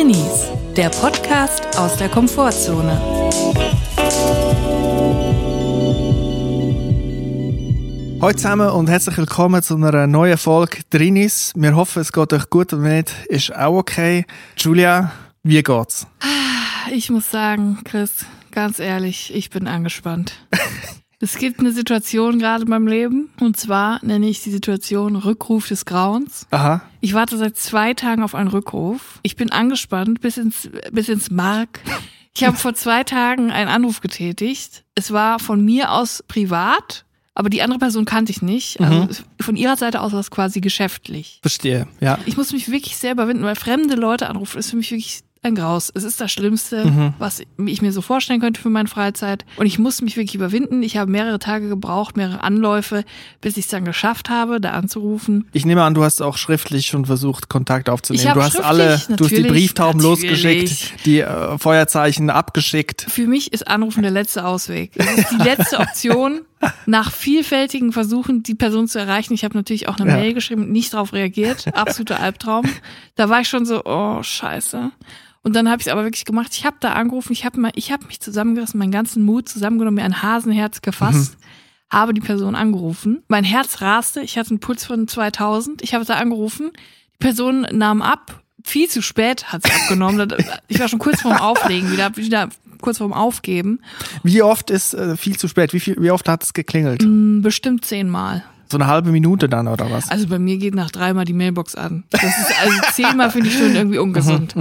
Drinis, der Podcast aus der Komfortzone. Hallo zusammen und herzlich willkommen zu einer neuen Folge Drinis. Wir hoffen, es geht euch gut und wenn nicht, ist auch okay. Julia, wie geht's? Ich muss sagen, Chris, ganz ehrlich, ich bin angespannt. Es gibt eine Situation gerade in meinem Leben und zwar nenne ich die Situation Rückruf des Grauens. Aha. Ich warte seit zwei Tagen auf einen Rückruf. Ich bin angespannt bis ins, bis ins Mark. Ich habe vor zwei Tagen einen Anruf getätigt. Es war von mir aus privat, aber die andere Person kannte ich nicht. Also von ihrer Seite aus war es quasi geschäftlich. Verstehe, ja. Ich muss mich wirklich sehr überwinden, weil fremde Leute anrufen ist für mich wirklich ein Graus. Es ist das Schlimmste, was ich mir so vorstellen könnte für meine Freizeit. Und ich muss mich wirklich überwinden. Ich habe mehrere Tage gebraucht, mehrere Anläufe, bis ich es dann geschafft habe, da anzurufen. Ich nehme an, du hast auch schriftlich schon versucht, Kontakt aufzunehmen. Du hast alle, du hast die Brieftauben losgeschickt, die äh, Feuerzeichen abgeschickt. Für mich ist Anrufen der letzte Ausweg. Es ist die letzte Option. Nach vielfältigen Versuchen, die Person zu erreichen. Ich habe natürlich auch eine Ja. Mail geschrieben nicht darauf reagiert. Absoluter Albtraum. Da war ich schon so, oh, scheiße. Und dann habe ich es aber wirklich gemacht. Ich habe da angerufen, ich habe habe mich zusammengerissen, meinen ganzen Mut zusammengenommen, mir ein Hasenherz gefasst, habe die Person angerufen. Mein Herz raste, ich hatte einen Puls von 2000. Ich habe da angerufen, die Person nahm ab. Viel zu spät hat sie abgenommen. Ich war schon kurz vorm Auflegen, wieder, wieder kurz vorm Aufgeben. Wie oft ist äh, viel zu spät? Wie, viel, wie oft hat es geklingelt? Hm, Bestimmt zehnmal. So eine halbe Minute dann oder was? Also bei mir geht nach dreimal die Mailbox an. Das ist also zehnmal finde ich schon irgendwie ungesund.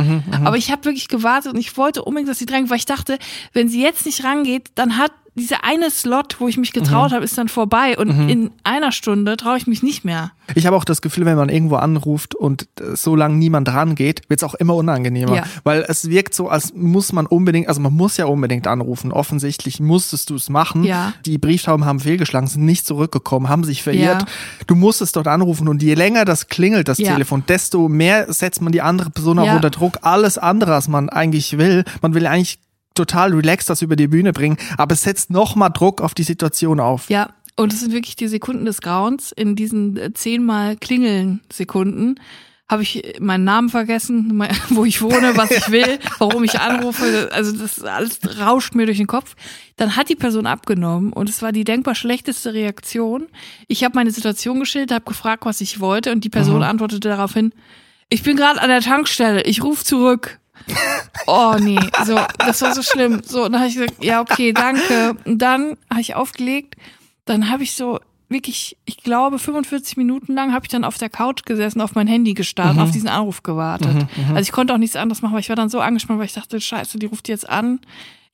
Aber ich habe wirklich gewartet und ich wollte unbedingt, dass sie drängt, weil ich dachte, wenn sie jetzt nicht rangeht, dann hat dieser eine Slot, wo ich mich getraut habe, ist dann vorbei und in einer Stunde traue ich mich nicht mehr. Ich habe auch das Gefühl, wenn man irgendwo anruft und äh, so lange niemand rangeht, wird es auch immer unangenehmer. Ja. Weil es wirkt so, als muss man unbedingt, also man muss ja unbedingt anrufen. Offensichtlich musstest du es machen. Ja. Die Brieftauben haben fehlgeschlagen, sind nicht zurückgekommen, haben sich verirrt. Ja. Du musstest dort anrufen und je länger das klingelt, das. Telefon, desto mehr setzt man die andere Person auch unter Druck. Alles andere, was man eigentlich will. Man will eigentlich total relaxed das über die Bühne bringen, aber es setzt nochmal Druck auf die Situation auf. Ja, und es sind wirklich die Sekunden des Grauens. In diesen äh, zehnmal klingeln Sekunden habe ich meinen Namen vergessen, wo ich wohne, was ich will, warum ich anrufe. Also das alles rauscht mir durch den Kopf. Dann hat die Person abgenommen und es war die denkbar schlechteste Reaktion. Ich habe meine Situation geschildert, habe gefragt, was ich wollte und die Person antwortete daraufhin, ich bin gerade an der Tankstelle, ich rufe zurück. Oh nee, so, das war so schlimm. So, und dann habe ich gesagt, ja, okay, danke. Und dann habe ich aufgelegt, dann habe ich so wirklich, ich glaube, 45 Minuten lang habe ich dann auf der Couch gesessen, auf mein Handy gestarrt, Mhm. auf diesen Anruf gewartet. Also ich konnte auch nichts anderes machen, weil ich war dann so angespannt, weil ich dachte, scheiße, die ruft jetzt an.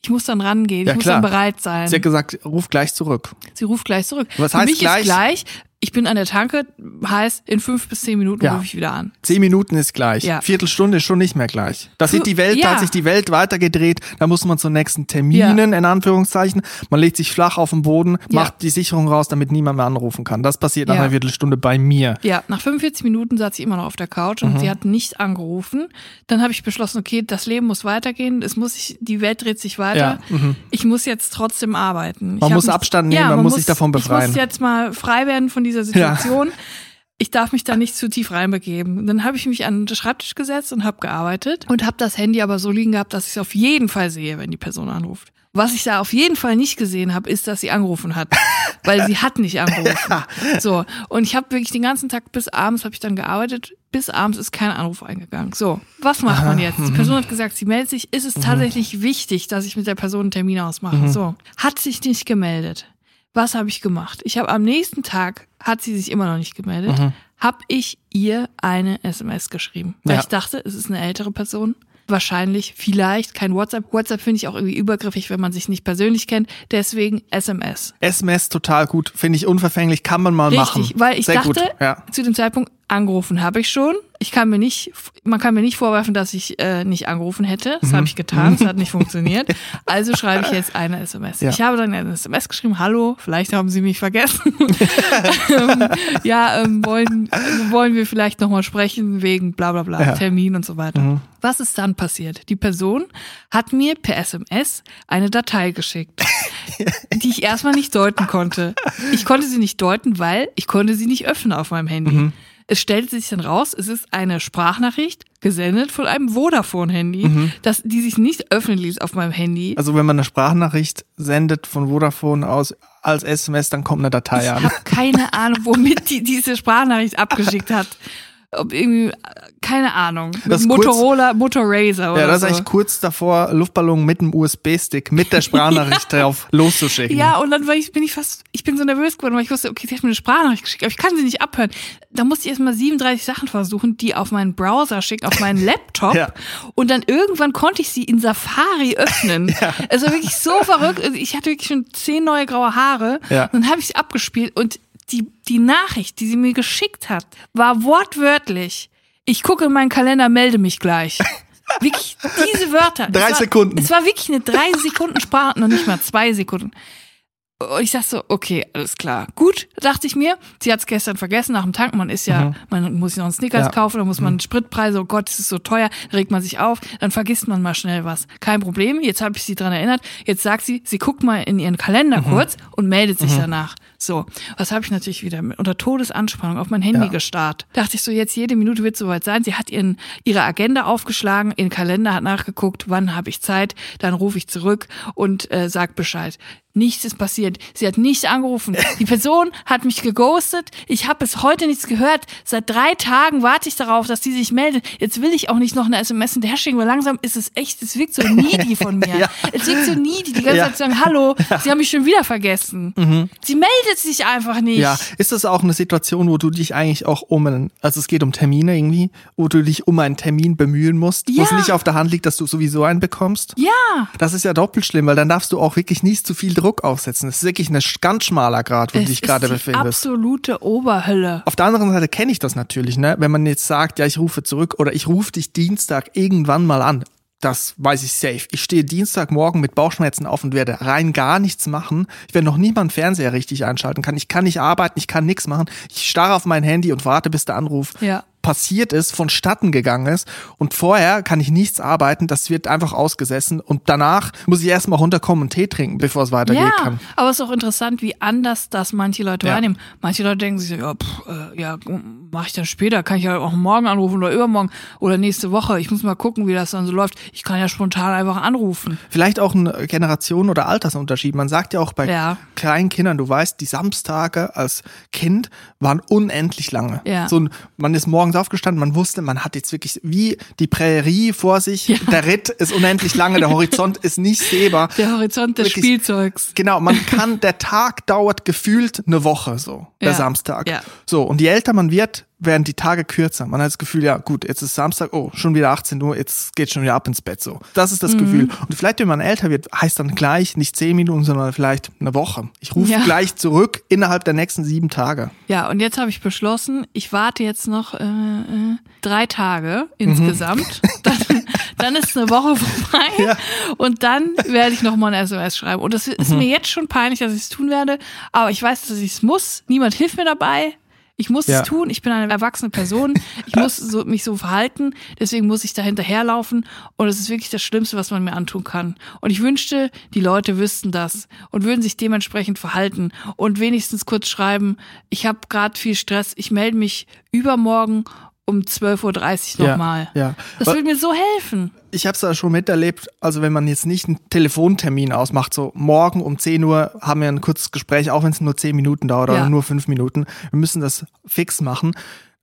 Ich muss dann rangehen, Ja, ich muss klar. dann bereit sein. Sie hat gesagt, ruf gleich zurück. Sie ruft gleich zurück. Was Für heißt mich gleich? ist gleich, ich bin an der Tanke, heißt, in fünf bis zehn Minuten Ja. rufe ich wieder an. Zehn Minuten ist gleich. Ja. Viertelstunde ist schon nicht mehr gleich. Da sieht die Welt, da Ja. hat sich die Welt weitergedreht. Da muss man zu nächsten Terminen, in Anführungszeichen. Man legt sich flach auf den Boden, Ja. macht die Sicherung raus, damit niemand mehr anrufen kann. Das passiert nach Ja. einer Viertelstunde bei mir. Ja, nach 45 Minuten saß sie immer noch auf der Couch und Mhm. sie hat nicht angerufen. Dann habe ich beschlossen, okay, das Leben muss weitergehen, es muss sich, die Welt dreht sich weiter. Ich muss jetzt trotzdem arbeiten. Ich Man muss Abstand nehmen, man muss sich davon Ich befreien. muss jetzt mal frei werden von dieser Situation. Ich darf mich da nicht zu tief reinbegeben. Dann habe ich mich an den Schreibtisch gesetzt und habe gearbeitet und habe das Handy aber so liegen gehabt, dass ich es auf jeden Fall sehe, wenn die Person anruft. Was ich da auf jeden Fall nicht gesehen habe, ist, dass sie angerufen hat, weil sie hat nicht angerufen. So und ich habe wirklich den ganzen Tag bis abends habe ich dann gearbeitet. Bis abends ist kein Anruf eingegangen. So, was macht man jetzt? Die Person hat gesagt, sie meldet sich. Ist es tatsächlich wichtig, dass ich mit der Person einen Termin ausmache? So, hat sich nicht gemeldet. Was habe ich gemacht? Ich habe am nächsten Tag, hat sie sich immer noch nicht gemeldet, habe ich ihr eine SMS geschrieben. Weil Ja. ich dachte, es ist eine ältere Person. Wahrscheinlich, vielleicht kein WhatsApp. WhatsApp finde ich auch irgendwie übergriffig, wenn man sich nicht persönlich kennt. Deswegen SMS. SMS total gut, finde ich unverfänglich, kann man mal machen. Richtig, weil ich Sehr dachte, gut. Ja. zu dem Zeitpunkt angerufen habe ich schon. Ich kann mir nicht, man kann mir nicht vorwerfen, dass ich äh, nicht angerufen hätte. Das Mhm. habe ich getan, das hat nicht funktioniert. Also schreibe ich jetzt eine SMS. Ja. Ich habe dann eine SMS geschrieben, hallo, vielleicht haben Sie mich vergessen. ähm, ja, ähm, wollen, wollen wir vielleicht nochmal sprechen wegen bla bla bla, Ja. Mhm. Termin und so weiter. Was ist dann passiert? Die Person hat mir per SMS eine Datei geschickt, die ich erstmal nicht deuten konnte. Ich konnte sie nicht deuten, weil ich konnte sie nicht öffnen auf meinem Handy. Es stellt sich dann raus, es ist eine Sprachnachricht gesendet von einem Vodafone-Handy, mhm. dass die sich nicht öffnen ließ auf meinem Handy. Also wenn man eine Sprachnachricht sendet von Vodafone aus als SMS, dann kommt eine Datei ich an. Ich habe keine Ahnung, womit die diese Sprachnachricht abgeschickt hat ob irgendwie, keine Ahnung, mit Motorola, Motorazer oder Ja, das ist so. eigentlich kurz davor, Luftballon mit einem USB-Stick, mit der Sprachnachricht drauf loszuschicken. Ja, und dann war ich, bin ich fast, ich bin so nervös geworden, weil ich wusste, okay, sie hat mir eine Sprachnachricht geschickt, aber ich kann sie nicht abhören. Da musste ich erstmal 37 Sachen versuchen, die auf meinen Browser schicken, auf meinen Laptop. ja. Und dann irgendwann konnte ich sie in Safari öffnen. ja. Es war wirklich so verrückt. Ich hatte wirklich schon zehn neue graue Haare. Ja. Dann habe ich sie abgespielt und die, die Nachricht, die sie mir geschickt hat, war wortwörtlich, ich gucke in meinen Kalender, melde mich gleich. Wirklich, diese Wörter. Drei war, Sekunden. Es war wirklich eine drei Sekunden Sprache, noch nicht mal zwei Sekunden. Und ich sag so, okay, alles klar. Gut, dachte ich mir. Sie hat es gestern vergessen nach dem Tanken. Man ist ja, mhm. man muss sich noch einen Snickers ja. kaufen, dann muss man mhm. Spritpreise, oh Gott, es ist so teuer, regt man sich auf, dann vergisst man mal schnell was. Kein Problem, jetzt habe ich sie dran erinnert. Jetzt sagt sie, sie guckt mal in ihren Kalender mhm. kurz und meldet sich mhm. danach. So, was habe ich natürlich wieder mit, unter Todesanspannung auf mein Handy ja. gestarrt. Dachte ich so, jetzt jede Minute wird soweit sein. Sie hat ihren, ihre Agenda aufgeschlagen, ihren Kalender hat nachgeguckt, wann habe ich Zeit, dann rufe ich zurück und äh, sag Bescheid. Nichts ist passiert. Sie hat nicht angerufen. Die Person hat mich geghostet. Ich habe bis heute nichts gehört. Seit drei Tagen warte ich darauf, dass sie sich meldet. Jetzt will ich auch nicht noch eine SMS hinterher schicken, weil langsam ist es echt, es wirkt so needy von mir. ja. Es wirkt so needy, die ganze ja. Zeit zu sagen, hallo, ja. sie haben mich schon wieder vergessen. Mhm. Sie meldet sich einfach nicht. Ja, ist das auch eine Situation, wo du dich eigentlich auch um einen, also es geht um Termine irgendwie, wo du dich um einen Termin bemühen musst, ja. wo es nicht auf der Hand liegt, dass du sowieso einen bekommst? Ja. Das ist ja doppelt schlimm, weil dann darfst du auch wirklich nicht zu viel Druck aufsetzen. Das ist wirklich ein ganz schmaler Grad, wo du dich gerade befindest. Absolute Oberhölle. Auf der anderen Seite kenne ich das natürlich, ne? Wenn man jetzt sagt, ja, ich rufe zurück oder ich rufe dich Dienstag irgendwann mal an. Das weiß ich safe. Ich stehe Dienstagmorgen mit Bauchschmerzen auf und werde rein gar nichts machen. Ich werde noch nie mal einen Fernseher richtig einschalten kann. Ich kann nicht arbeiten, ich kann nichts machen. Ich starre auf mein Handy und warte, bis der Anruf ja passiert ist, vonstatten gegangen ist. Und vorher kann ich nichts arbeiten, das wird einfach ausgesessen. Und danach muss ich erstmal runterkommen und Tee trinken, bevor es weitergeht ja, kann. Aber es ist auch interessant, wie anders das manche Leute ja. wahrnehmen. Manche Leute denken sich, ja, pff, äh, ja, mache ich dann später, kann ich ja auch morgen anrufen oder übermorgen oder nächste Woche. Ich muss mal gucken, wie das dann so läuft. Ich kann ja spontan einfach anrufen. Vielleicht auch ein Generation- oder Altersunterschied. Man sagt ja auch bei ja. kleinen Kindern, du weißt, die Samstage als Kind waren unendlich lange. Ja. So, man ist morgens aufgestanden, man wusste, man hat jetzt wirklich wie die Prärie vor sich. Ja. Der Ritt ist unendlich lange, der Horizont ist nicht sehbar. Der Horizont des wirklich, Spielzeugs. Genau, man kann, der Tag dauert gefühlt eine Woche so, der ja. Samstag. Ja. So, und je älter man wird, werden die Tage kürzer. Man hat das Gefühl, ja gut, jetzt ist Samstag, oh, schon wieder 18 Uhr, jetzt geht schon wieder ab ins Bett so. Das ist das mhm. Gefühl. Und vielleicht, wenn man älter wird, heißt dann gleich nicht 10 Minuten, sondern vielleicht eine Woche. Ich rufe ja. gleich zurück innerhalb der nächsten sieben Tage. Ja, und jetzt habe ich beschlossen, ich warte jetzt noch äh, äh, drei Tage insgesamt. Mhm. Dann, dann ist eine Woche vorbei ja. und dann werde ich noch mal ein SMS schreiben. Und das ist mhm. mir jetzt schon peinlich, dass ich es tun werde, aber ich weiß, dass ich es muss. Niemand hilft mir dabei. Ich muss ja. es tun. Ich bin eine erwachsene Person. Ich muss so, mich so verhalten. Deswegen muss ich da hinterherlaufen. Und es ist wirklich das Schlimmste, was man mir antun kann. Und ich wünschte, die Leute wüssten das und würden sich dementsprechend verhalten und wenigstens kurz schreiben, ich habe gerade viel Stress. Ich melde mich übermorgen um 12.30 Uhr nochmal. Ja, ja. Das würde mir so helfen. Ich habe es da schon miterlebt, also wenn man jetzt nicht einen Telefontermin ausmacht, so morgen um 10 Uhr haben wir ein kurzes Gespräch, auch wenn es nur 10 Minuten dauert ja. oder nur 5 Minuten. Wir müssen das fix machen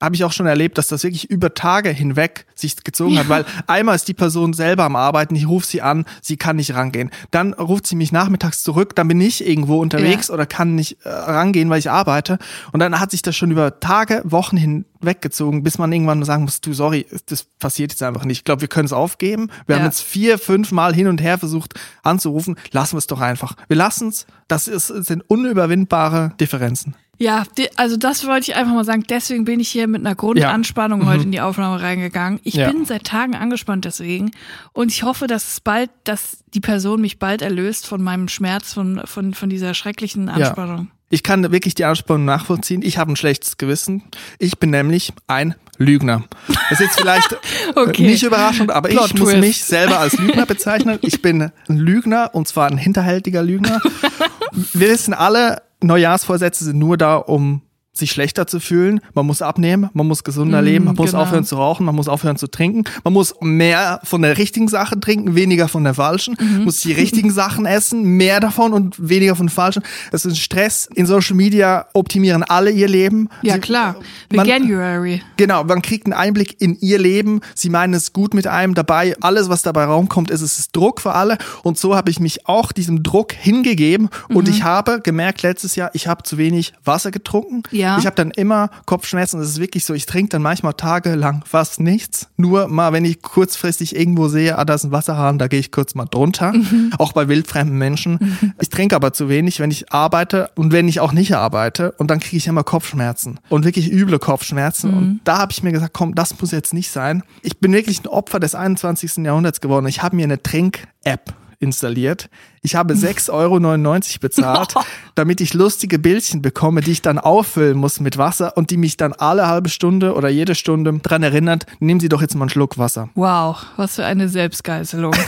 habe ich auch schon erlebt, dass das wirklich über Tage hinweg sich gezogen ja. hat, weil einmal ist die Person selber am Arbeiten, ich rufe sie an, sie kann nicht rangehen. Dann ruft sie mich nachmittags zurück, dann bin ich irgendwo unterwegs ja. oder kann nicht äh, rangehen, weil ich arbeite. Und dann hat sich das schon über Tage, Wochen hinweggezogen, bis man irgendwann sagen muss, du, sorry, das passiert jetzt einfach nicht. Ich glaube, wir können es aufgeben. Wir ja. haben jetzt vier, fünf Mal hin und her versucht anzurufen. Lassen wir es doch einfach. Wir lassen es. Das ist, sind unüberwindbare Differenzen. Ja, also das wollte ich einfach mal sagen. Deswegen bin ich hier mit einer Grundanspannung ja. heute mhm. in die Aufnahme reingegangen. Ich ja. bin seit Tagen angespannt deswegen und ich hoffe, dass es bald, dass die Person mich bald erlöst von meinem Schmerz, von, von, von dieser schrecklichen Anspannung. Ja. Ich kann wirklich die Anspannung nachvollziehen. Ich habe ein schlechtes Gewissen. Ich bin nämlich ein Lügner. Das ist jetzt vielleicht okay. nicht überraschend, aber Plot ich muss mich selber als Lügner bezeichnen. Ich bin ein Lügner und zwar ein hinterhältiger Lügner. Wir wissen alle, Neujahrsvorsätze sind nur da, um sich schlechter zu fühlen, man muss abnehmen, man muss gesunder Mm, leben, man muss genau. aufhören zu rauchen, man muss aufhören zu trinken, man muss mehr von der richtigen Sache trinken, weniger von der falschen, Mhm. muss die richtigen Sachen essen, mehr davon und weniger von falschen. Das ist Stress. In Social Media optimieren alle ihr Leben. Ja, Sie- klar. man- Veganuary. Genau, man kriegt einen Einblick in ihr Leben. Sie meinen es gut mit einem dabei. Alles, was dabei raumkommt, ist es ist Druck für alle. Und so habe ich mich auch diesem Druck hingegeben. Und Mhm. ich habe gemerkt letztes Jahr, ich habe zu wenig Wasser getrunken. Ja. Ich habe dann immer Kopfschmerzen. Das ist wirklich so. Ich trinke dann manchmal tagelang fast nichts. Nur mal, wenn ich kurzfristig irgendwo sehe, ah, da ist ein Wasserhahn, da gehe ich kurz mal drunter. Mhm. Auch bei wildfremden Menschen. Ich trinke aber zu wenig, wenn ich arbeite und wenn ich auch nicht arbeite. Und dann kriege ich immer Kopfschmerzen. Und wirklich üble Kopfschmerzen. Und da habe ich mir gesagt, komm, das muss jetzt nicht sein. Ich bin wirklich ein Opfer des 21. Jahrhunderts geworden. Ich habe mir eine Trink-App installiert. Ich habe 6,99 Euro bezahlt, damit ich lustige Bildchen bekomme, die ich dann auffüllen muss mit Wasser und die mich dann alle halbe Stunde oder jede Stunde dran erinnert, nehmen Sie doch jetzt mal einen Schluck Wasser. Wow, was für eine Selbstgeißelung.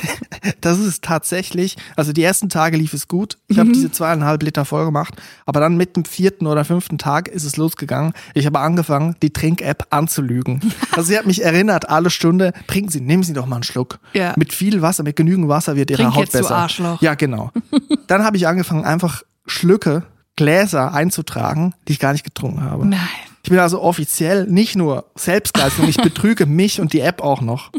Das ist tatsächlich, also die ersten Tage lief es gut. Ich Mhm. habe diese zweieinhalb Liter voll gemacht, aber dann mit dem vierten oder fünften Tag ist es losgegangen. Ich habe angefangen, die Trink-App anzulügen. Also sie hat mich erinnert, alle Stunde, trinken Sie, nehmen Sie doch mal einen Schluck. Ja. Mit viel Wasser, mit genügend Wasser wird Ihre Trink Haut jetzt, du besser. Arschloch. Ja, genau. Dann habe ich angefangen, einfach Schlücke, Gläser einzutragen, die ich gar nicht getrunken habe. Nein. Ich bin also offiziell nicht nur Selbstgeißelung, ich betrüge mich und die App auch noch.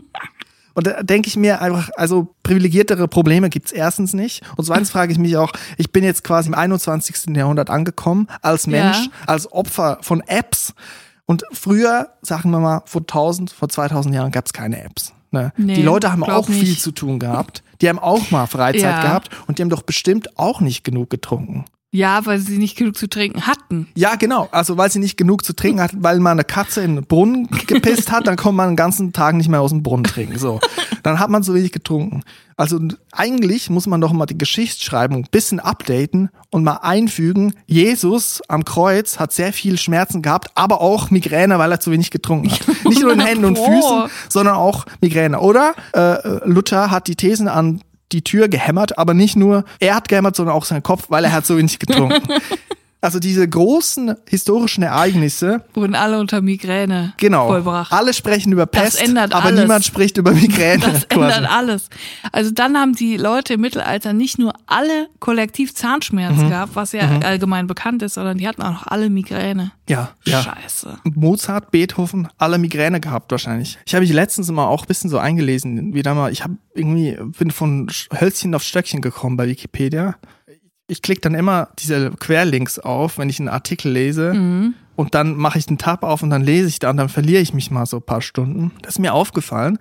Und da denke ich mir einfach, also privilegiertere Probleme gibt's erstens nicht. Und zweitens frage ich mich auch, ich bin jetzt quasi im 21. Jahrhundert angekommen, als Mensch, Ja. als Opfer von Apps. Und früher, sagen wir mal, vor 1000, vor 2000 Jahren gab's keine Apps. Ne? Nee, die Leute haben auch viel nicht. zu tun gehabt. Die haben auch mal Freizeit Ja. gehabt und die haben doch bestimmt auch nicht genug getrunken. Ja, weil sie nicht genug zu trinken hatten. Ja, genau. Also weil sie nicht genug zu trinken hat, weil mal eine Katze in den Brunnen gepisst hat, dann kommt man den ganzen Tag nicht mehr aus dem Brunnen trinken. So, dann hat man so wenig getrunken. Also eigentlich muss man doch mal die Geschichtsschreibung ein bisschen updaten und mal einfügen. Jesus am Kreuz hat sehr viel Schmerzen gehabt, aber auch Migräne, weil er zu wenig getrunken hat. Nicht nur in Händen und. Füßen, sondern auch Migräne. Oder äh, Luther hat die Thesen an die Tür gehämmert, aber nicht nur er hat gehämmert, sondern auch sein Kopf, weil er hat so wenig getrunken. Also diese großen historischen Ereignisse, Wurden alle unter Migräne genau. vollbracht. Alle sprechen über Pest, aber alles. niemand spricht über Migräne. Das quasi. ändert alles. Also dann haben die Leute im Mittelalter nicht nur alle kollektiv Zahnschmerzen gehabt, was ja allgemein bekannt ist, sondern die hatten auch noch alle Migräne. Ja, ja. Scheiße. Mozart, Beethoven, alle Migräne gehabt wahrscheinlich. Ich habe mich letztens mal auch ein bisschen so eingelesen, wieder mal, ich habe irgendwie, bin von Hölzchen auf Stöckchen gekommen bei Wikipedia. Ich klicke dann immer diese Querlinks auf, wenn ich einen Artikel lese. Und dann mache ich den Tab auf und dann lese ich da und dann verliere ich mich mal so ein paar Stunden. Das ist mir aufgefallen,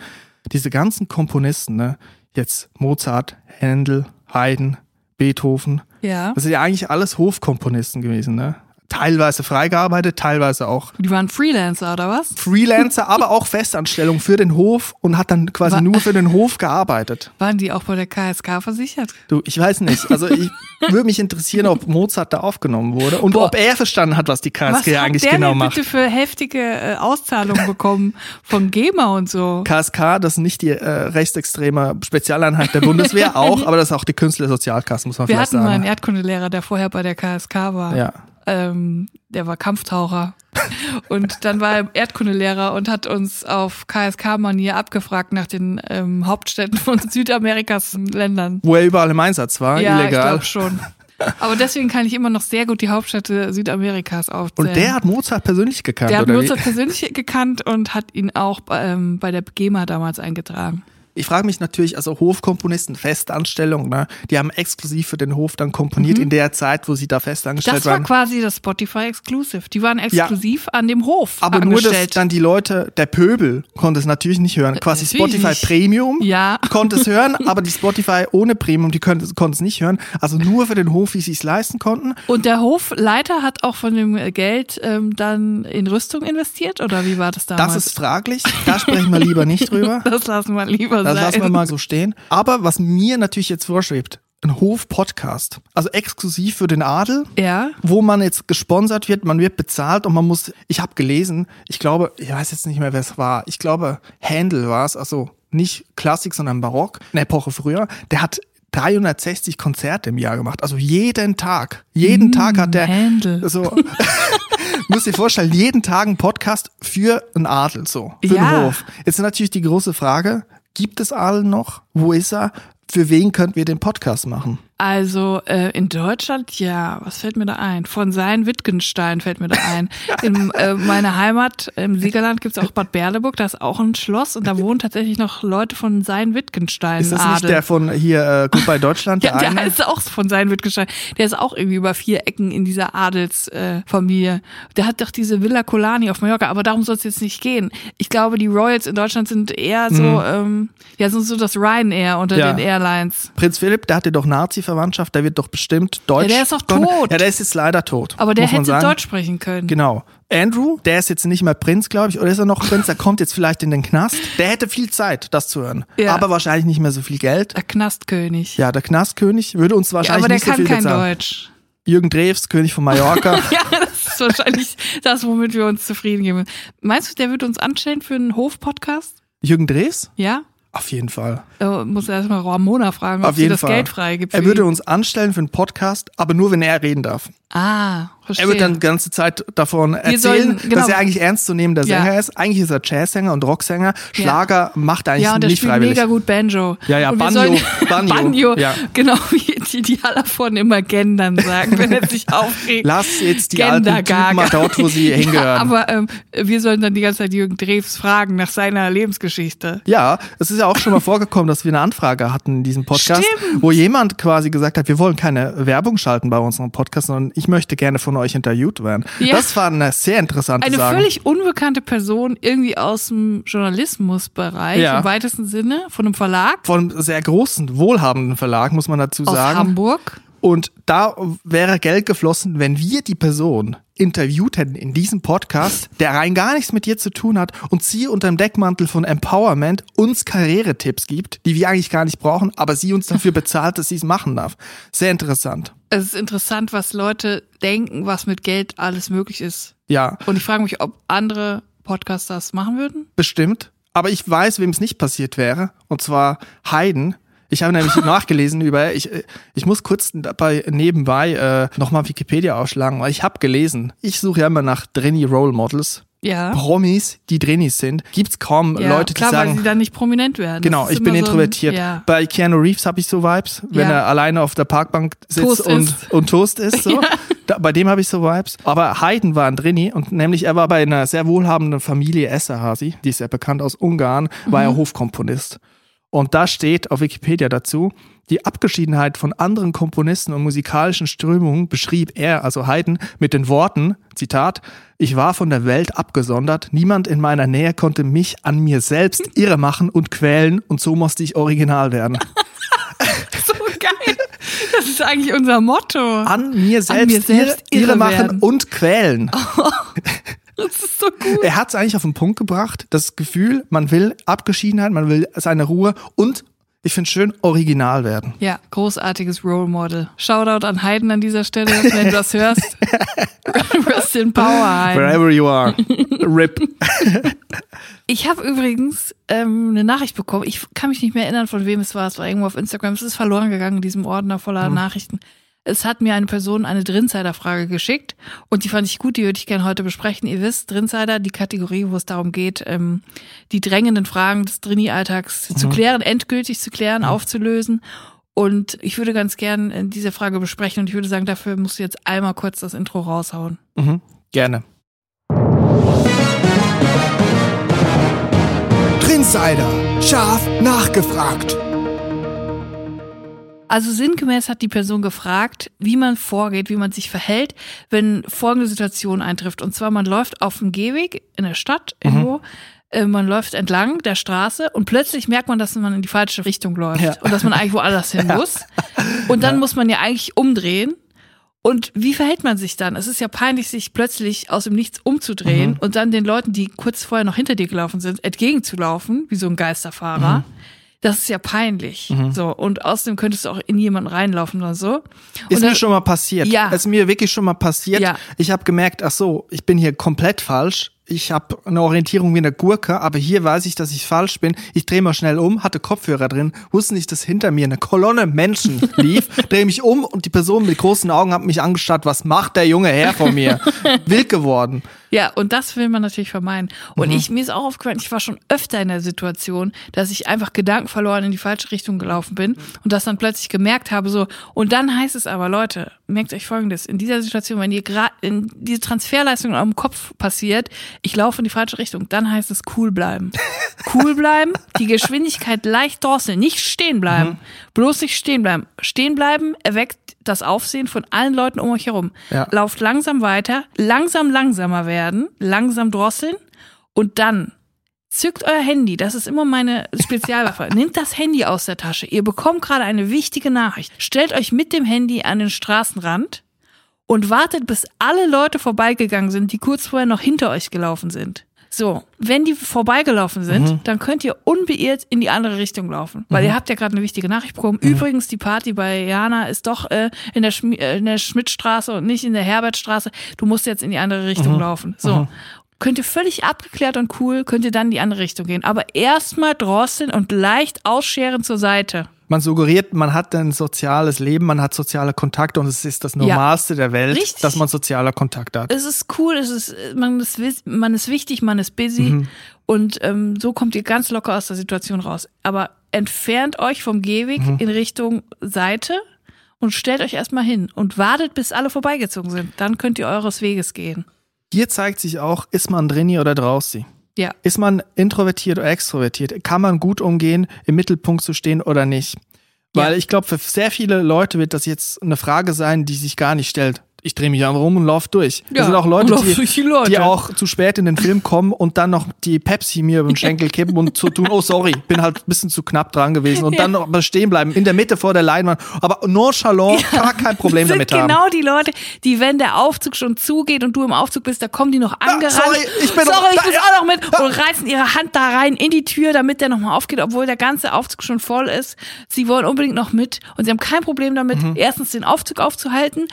diese ganzen Komponisten, ne, jetzt Mozart, Händel, Haydn, Beethoven, Ja. das sind ja eigentlich alles Hofkomponisten gewesen, ne? Teilweise freigearbeitet, teilweise auch Die waren Freelancer oder was? Freelancer, aber auch Festanstellung für den Hof und hat dann quasi Wa- nur für den Hof gearbeitet. Waren die auch bei der KSK versichert? Du, ich weiß nicht. Also ich würde mich interessieren, ob Mozart da aufgenommen wurde und Boah. ob er verstanden hat, was die Was KSG hat eigentlich der genau macht. bitte für heftige äh, Auszahlungen bekommen von GEMA und so? KSK, das ist nicht die äh, rechtsextreme Spezialeinheit der Bundeswehr, auch, aber das ist auch die Künstlersozialkasse, muss man Wir vielleicht hatten mal einen sagen. Erdkundelehrer, der vorher bei der KSK war. Ja. Ähm, der war Kampftaucher. Und dann war er Erdkundelehrer und hat uns auf KSK-Manier abgefragt nach den ähm, Hauptstädten von Südamerikas Ländern. Wo er überall im Einsatz war, ja, ich illegal. glaube schon. Aber deswegen kann ich immer noch sehr gut die Hauptstädte Südamerikas aufzählen. Und der hat Mozart persönlich gekannt, der hat Mozart wie? persönlich gekannt und hat ihn auch ähm, bei der GEMA damals eingetragen. Ich frage mich natürlich, also Hofkomponisten, Festanstellung, ne? die haben exklusiv für den Hof dann komponiert in der Zeit, wo sie da festangestellt Mhm. Das war waren. quasi das Spotify Exclusive. Die waren exklusiv an dem Hof Aber nur, dass angestellt. dann die Leute, der Pöbel konnte es natürlich nicht hören. Quasi natürlich Spotify. Premium Ja. konnte es hören, aber die Spotify ohne Premium, die konnte, konnte es nicht hören. Also nur für den Hof, wie sie es leisten konnten. Und der Hofleiter hat auch von dem Geld ähm, dann in Rüstung investiert oder wie war das damals? Das ist fraglich. Da sprechen wir lieber nicht drüber. das lassen wir lieber Das sein. lassen wir mal so stehen. Aber was mir natürlich jetzt vorschwebt, ein Hof-Podcast. Also exklusiv für den Adel. ja. wo man jetzt gesponsert wird, man wird bezahlt und man muss, ich habe gelesen, ich glaube, ich weiß jetzt nicht mehr, wer es war, ich glaube, Händel war es, also nicht Klassik, sondern Barock, eine Epoche früher, der hat 360 Konzerte im Jahr gemacht, also jeden Tag. Jeden Tag hat der Händel. so Muss dir vorstellen, jeden Tag ein Podcast für einen Adel, so. Für Ja. den Hof. Jetzt ist natürlich die große Frage, gibt es Adel noch? Wo ist er? Für wen könnten wir den Podcast machen? Also äh, in Deutschland, ja, was fällt mir da ein? Von Sein Wittgenstein fällt mir da ein. In äh, meiner Heimat im Siegerland gibt's auch Bad Berleburg, da ist auch ein Schloss und da wohnen tatsächlich noch Leute von Sein Wittgenstein. Ist das Adel. nicht der von hier äh, Gut bei Deutschland? Ja, der eine? heißt auch von Sein Wittgenstein. Der ist auch irgendwie über vier Ecken in dieser Adelsfamilie. Äh, der hat doch diese Villa Colani auf Mallorca, aber darum soll es jetzt nicht gehen. Ich glaube, die Royals in Deutschland sind eher so, ähm, ja, sind so das Ryanair unter Mhm. Ja. den Airlines. Prinz Philipp, der hatte doch Nazi-Verwandtschaft, der wird doch bestimmt Deutsch. Ja, der ist doch tot. Ja, der ist jetzt leider tot. Aber der hätte. Deutsch sprechen können. Genau. Andrew, der ist jetzt nicht mehr Prinz, glaube ich, oder ist er noch Prinz? Der kommt jetzt vielleicht in den Knast. Der hätte viel Zeit, das zu hören. Ja. Aber wahrscheinlich nicht mehr so viel Geld. Der Knastkönig. Ja, der Knastkönig würde uns Ja, wahrscheinlich aber der nicht so kann viel kein bezahlen. Deutsch. Jürgen Drews, König von Mallorca. Ja, das ist wahrscheinlich das, womit wir uns zufrieden geben. Meinst du, der wird uns anstellen für einen Hof-Podcast? Jürgen Drews? Ja? Auf jeden Fall. Äh, muss erstmal Ramona fragen, ob Auf sie das Fall. Geld freigibt. Er würde uns anstellen für einen Podcast, aber nur, wenn er reden darf. Ah, verstehe. Er wird dann die ganze Zeit davon erzählen, sollen- genau. dass er eigentlich ernstzunehmender Ja. Sänger ist. Eigentlich ist er Jazzsänger und Rocksänger. Schlager macht er eigentlich ja, und nicht spielt freiwillig. mega gut Banjo. Ja, ja, und Banjo, sollen- Banjo, Banjo. ja. Genau, wie die, die Hallervorden immer gendern sagen, wenn er sich aufregt. Lass jetzt die alten Gendergaga. Typen mal dort, wo sie Ja, hingehören. aber ähm, wir sollen dann die ganze Zeit Jürgen Drews fragen nach seiner Lebensgeschichte. Ja, es ist ja auch schon mal vorgekommen, dass wir eine Anfrage hatten in diesem Podcast, Stimmt. wo jemand quasi gesagt hat, wir wollen keine Werbung schalten bei unserem Podcast, sondern ich möchte gerne von euch interviewt werden. Ja. Das war eine sehr interessante Eine Sache. völlig unbekannte Person, irgendwie aus dem Journalismusbereich, Ja. im weitesten Sinne, von einem Verlag Von einem sehr großen, wohlhabenden Verlag, muss man dazu aus sagen. Hamburg. Und da wäre Geld geflossen, wenn wir die Person interviewt hätten in diesem Podcast, der rein gar nichts mit dir zu tun hat und sie unter dem Deckmantel von Empowerment uns Karrieretipps gibt, die wir eigentlich gar nicht brauchen, aber sie uns dafür bezahlt, dass sie es machen darf. Sehr interessant. Es ist interessant, was Leute denken, was mit Geld alles möglich ist. Ja, Und ich frage mich, ob andere Podcaster das machen würden. bestimmt. Aber ich weiß, wem es nicht passiert wäre. Und zwar Haydn. Ich habe nämlich nachgelesen über, ich, ich muss kurz dabei nebenbei äh, nochmal Wikipedia aufschlagen, weil ich habe gelesen. Ich suche ja immer nach Drenny Role Models. Ja. Promis, die Drennies sind, gibt's kaum ja, Leute, die klar, weil sagen, sie dann nicht prominent werden. genau, ist ich bin immer so ein- introvertiert. ja. Bei Keanu Reeves habe ich so Vibes, wenn er alleine auf der Parkbank sitzt Toast und, isst. und Toast ist. So. da, bei dem habe ich so Vibes. Aber Haydn war ein Drenni und nämlich er war bei einer sehr wohlhabenden Familie Esterhazy, die ist ja bekannt aus Ungarn, war Mhm. er Hofkomponist. Und da steht auf Wikipedia dazu, die Abgeschiedenheit von anderen Komponisten und musikalischen Strömungen beschrieb er, also Haydn, mit den Worten, Zitat, ich war von der Welt abgesondert, niemand in meiner Nähe konnte mich an mir selbst irre machen und quälen und so musste ich original werden. So geil. Das ist eigentlich unser Motto. An mir selbst, mir selbst irre, irre machen werden. und quälen. Das ist so gut. Er hat es eigentlich auf den Punkt gebracht, das Gefühl, man will Abgeschiedenheit, man will seine Ruhe und ich finde schön, original werden. Ja, großartiges Role Model. Shoutout an Hayden an dieser Stelle, wenn du das hörst. Rest in Power, Hayden. Wherever you are. RIP. Ich habe übrigens ähm, eine Nachricht bekommen. Ich kann mich nicht mehr erinnern, von wem es war. Es war irgendwo auf Instagram. Es ist verloren gegangen in diesem Ordner voller Nachrichten. Es hat mir eine Person eine Drinsider-Frage geschickt und die fand ich gut, die würde ich gerne heute besprechen. Ihr wisst, Drinsider, die Kategorie, wo es darum geht, ähm, die drängenden Fragen des Drini-Alltags zu klären, endgültig zu klären, aufzulösen. Und ich würde ganz gern äh, diese Frage besprechen und ich würde sagen, dafür musst du jetzt einmal kurz das Intro raushauen. Mhm. Gerne. Insider. Scharf nachgefragt. Also sinngemäß hat die Person gefragt, wie man vorgeht, wie man sich verhält, wenn folgende Situation eintrifft. Und zwar, man läuft auf dem Gehweg in der Stadt irgendwo, äh, man läuft entlang der Straße und plötzlich merkt man, dass man in die falsche Richtung läuft Ja. und dass man eigentlich woanders hin muss. Und dann muss man ja eigentlich umdrehen. Und wie verhält man sich dann? Es ist ja peinlich, sich plötzlich aus dem Nichts umzudrehen und dann den Leuten, die kurz vorher noch hinter dir gelaufen sind, entgegenzulaufen, wie so ein Geisterfahrer. Das ist ja peinlich. So. Und außerdem könntest du auch in jemanden reinlaufen oder so. Ist und mir dann- schon mal passiert. Ja. Ist mir wirklich schon mal passiert. Ja. Ich habe gemerkt, ach so, ich bin hier komplett falsch. ich habe eine Orientierung wie eine Gurke, aber hier weiß ich, dass ich falsch bin. Ich drehe mal schnell um, hatte Kopfhörer drin, wusste nicht, dass hinter mir eine Kolonne Menschen lief, drehe mich um und die Person mit großen Augen hat mich angestarrt, was macht der junge Herr von mir? Wild geworden. Ja, und das will man natürlich vermeiden. Und mhm. ich, mir ist auch aufgefallen, ich war schon öfter in der Situation, dass ich einfach Gedanken verloren in die falsche Richtung gelaufen bin und das dann plötzlich gemerkt habe, so, und dann heißt es aber, Leute, merkt euch folgendes, in dieser Situation, wenn ihr gerade in diese Transferleistung in eurem Kopf passiert, ich laufe in die falsche Richtung, dann heißt es cool bleiben. cool bleiben, die Geschwindigkeit leicht drosseln, nicht stehen bleiben. Mhm. Bloß nicht stehen bleiben. Stehen bleiben erweckt das Aufsehen von allen Leuten um euch herum. Ja. Lauft langsam weiter, langsam langsamer werden, langsam drosseln und dann zückt euer Handy, das ist immer meine Spezialwaffe. Nehmt das Handy aus der Tasche. Ihr bekommt gerade eine wichtige Nachricht. Stellt euch mit dem Handy an den Straßenrand und wartet, bis alle Leute vorbeigegangen sind, die kurz vorher noch hinter euch gelaufen sind. So, wenn die vorbeigelaufen sind, mhm. dann könnt ihr unbeirrt in die andere Richtung laufen, weil mhm. ihr habt ja gerade eine wichtige Nachricht bekommen. Mhm. Übrigens, die Party bei Jana ist doch äh, in der, äh, in der Schmidtstraße und nicht in der Herbertstraße. Du musst jetzt in die andere Richtung mhm. laufen. So. Mhm. Könnt ihr völlig abgeklärt und cool, könnt ihr dann in die andere Richtung gehen. Aber erstmal drosseln und leicht ausscheren zur Seite man suggeriert, man hat ein soziales Leben, man hat soziale Kontakte und es ist das Normalste ja, der Welt, richtig. dass man soziale Kontakte hat. Es ist cool, es ist, man ist, man ist wichtig, man ist busy mhm. und ähm, so kommt ihr ganz locker aus der Situation raus. Aber entfernt euch vom Gehweg mhm. in Richtung Seite und stellt euch erstmal hin und wartet, bis alle vorbeigezogen sind. Dann könnt ihr eures Weges gehen. Hier zeigt sich auch, ist man drinni oder draußen. Ja. Ist man introvertiert oder extrovertiert? Kann man gut umgehen, im Mittelpunkt zu stehen oder nicht? Weil ja. ich glaube, für sehr viele Leute wird das jetzt eine Frage sein, die sich gar nicht stellt ich drehe mich einfach rum und laufe durch. Ja, das sind auch Leute, die, Leute. die auch zu spät in den Film kommen und dann noch die Pepsi mir über den Schenkel kippen und zu tun, oh sorry, bin halt ein bisschen zu knapp dran gewesen und ja. dann noch stehen bleiben, in der Mitte vor der Leinwand. Aber nonchalant, ja. gar kein Problem damit haben. genau die Leute, die, wenn der Aufzug schon zugeht und du im Aufzug bist, da kommen die noch angerannt. sorry, ich bin sorry, ich bin auch noch mit und reißen ihre Hand da rein in die Tür, damit der nochmal aufgeht, obwohl der ganze Aufzug schon voll ist. Sie wollen unbedingt noch mit und sie haben kein Problem damit, mhm. erstens den Aufzug aufzuhalten,